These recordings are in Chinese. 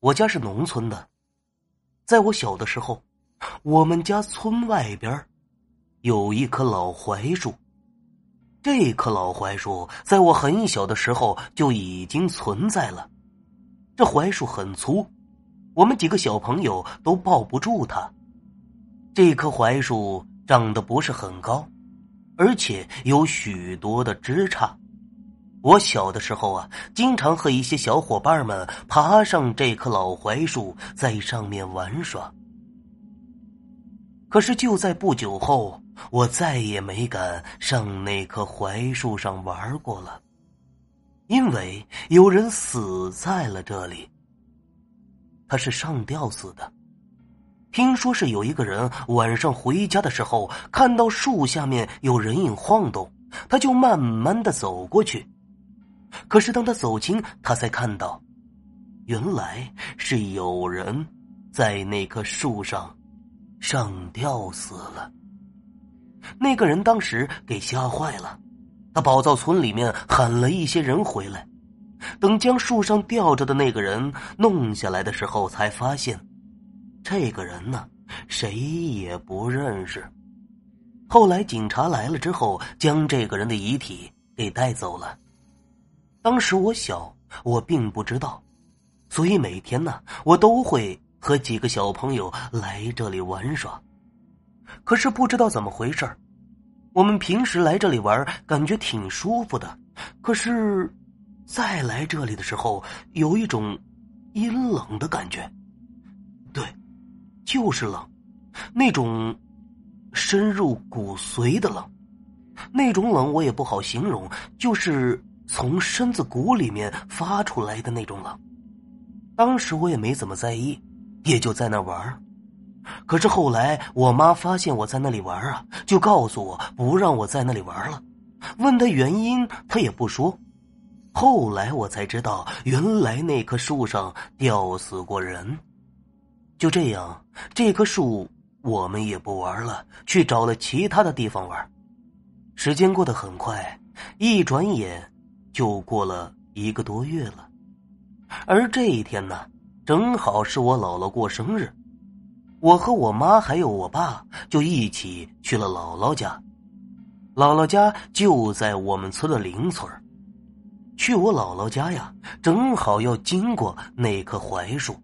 我家是农村的，在我小的时候，我们家村外边有一棵老槐树。这棵老槐树在我很小的时候就已经存在了。这槐树很粗，我们几个小朋友都抱不住它。这棵槐树长得不是很高，而且有许多的枝杈。我小的时候啊，经常和一些小伙伴们爬上这棵老槐树，在上面玩耍。可是就在不久后，我再也没敢上那棵槐树上玩过了，因为有人死在了这里。他是上吊死的。听说是有一个人晚上回家的时候，看到树下面有人影晃动，他就慢慢的走过去。可是当他走近，他才看到，原来是有人在那棵树上上吊死了。那个人当时给吓坏了，他跑到村里面喊了一些人回来。等将树上吊着的那个人弄下来的时候，才发现，这个人呢，谁也不认识。后来警察来了之后，将这个人的遗体给带走了。当时我小，我并不知道，所以每天呢，我都会和几个小朋友来这里玩耍。可是不知道怎么回事我们平时来这里玩，感觉挺舒服的。可是，再来这里的时候，有一种阴冷的感觉。对，就是冷，那种深入骨髓的冷。那种冷我也不好形容，就是。从身子骨里面发出来的那种冷，当时我也没怎么在意，也就在那玩可是后来我妈发现我在那里玩啊，就告诉我不让我在那里玩了。问他原因，他也不说。后来我才知道，原来那棵树上吊死过人。就这样，这棵树我们也不玩了，去找了其他的地方玩。时间过得很快，一转眼。就过了一个多月了，而这一天呢，正好是我姥姥过生日，我和我妈还有我爸就一起去了姥姥家。姥姥家就在我们村的邻村去我姥姥家呀，正好要经过那棵槐树。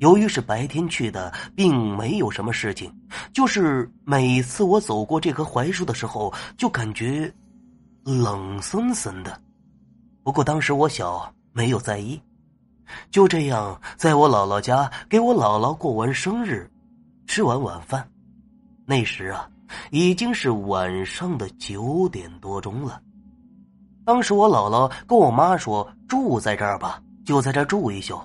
由于是白天去的，并没有什么事情，就是每次我走过这棵槐树的时候，就感觉。冷森森的，不过当时我小，没有在意。就这样，在我姥姥家给我姥姥过完生日，吃完晚饭，那时啊，已经是晚上的九点多钟了。当时我姥姥跟我妈说：“住在这儿吧，就在这儿住一宿。”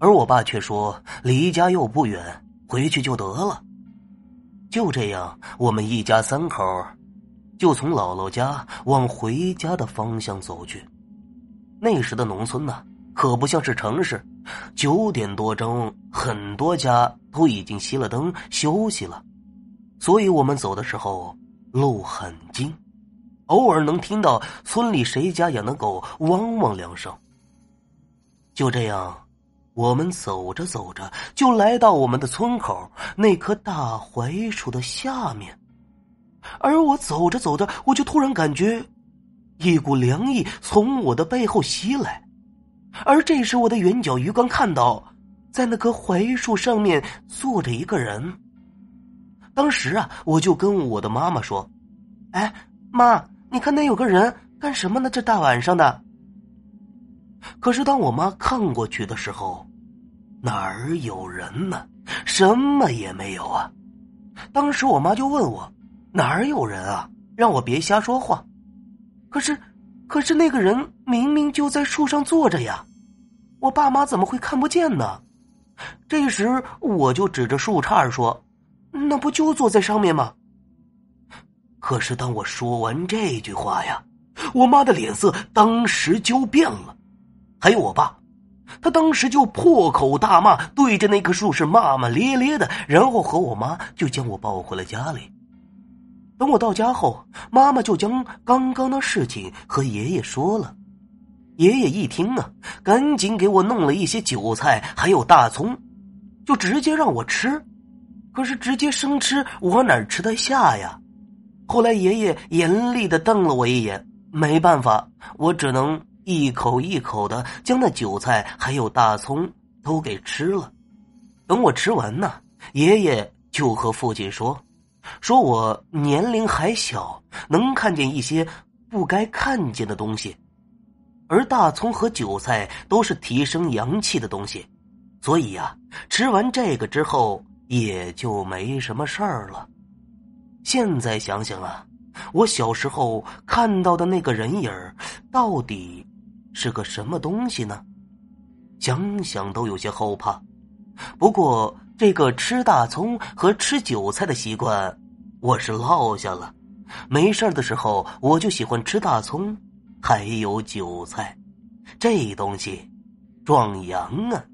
而我爸却说：“离家又不远，回去就得了。”就这样，我们一家三口。就从姥姥家往回家的方向走去。那时的农村呢，可不像是城市。九点多钟，很多家都已经熄了灯休息了，所以我们走的时候路很静，偶尔能听到村里谁家养的狗汪汪两声。就这样，我们走着走着，就来到我们的村口那棵大槐树的下面。而我走着走着，我就突然感觉一股凉意从我的背后袭来，而这时我的远角余光看到，在那棵槐树上面坐着一个人。当时啊，我就跟我的妈妈说：“哎，妈，你看那有个人干什么呢？这大晚上的。”可是当我妈看过去的时候，哪儿有人呢？什么也没有啊！当时我妈就问我。哪儿有人啊？让我别瞎说话。可是，可是那个人明明就在树上坐着呀，我爸妈怎么会看不见呢？这时我就指着树杈说：“那不就坐在上面吗？”可是当我说完这句话呀，我妈的脸色当时就变了，还有我爸，他当时就破口大骂，对着那棵树是骂骂咧咧的，然后和我妈就将我抱回了家里。等我到家后，妈妈就将刚刚的事情和爷爷说了。爷爷一听啊，赶紧给我弄了一些韭菜，还有大葱，就直接让我吃。可是直接生吃，我哪吃得下呀？后来爷爷严厉的瞪了我一眼，没办法，我只能一口一口的将那韭菜还有大葱都给吃了。等我吃完呢，爷爷就和父亲说：“说我年龄还小，能看见一些不该看见的东西。”而大葱和韭菜都是提升阳气的东西，所以呀，吃完这个之后也就没什么事儿了。现在想想啊，我小时候看到的那个人影儿，到底是个什么东西呢？想想都有些后怕。不过这个吃大葱和吃韭菜的习惯，我是落下了。没事的时候，我就喜欢吃大葱。还有韭菜，这东西壮阳啊！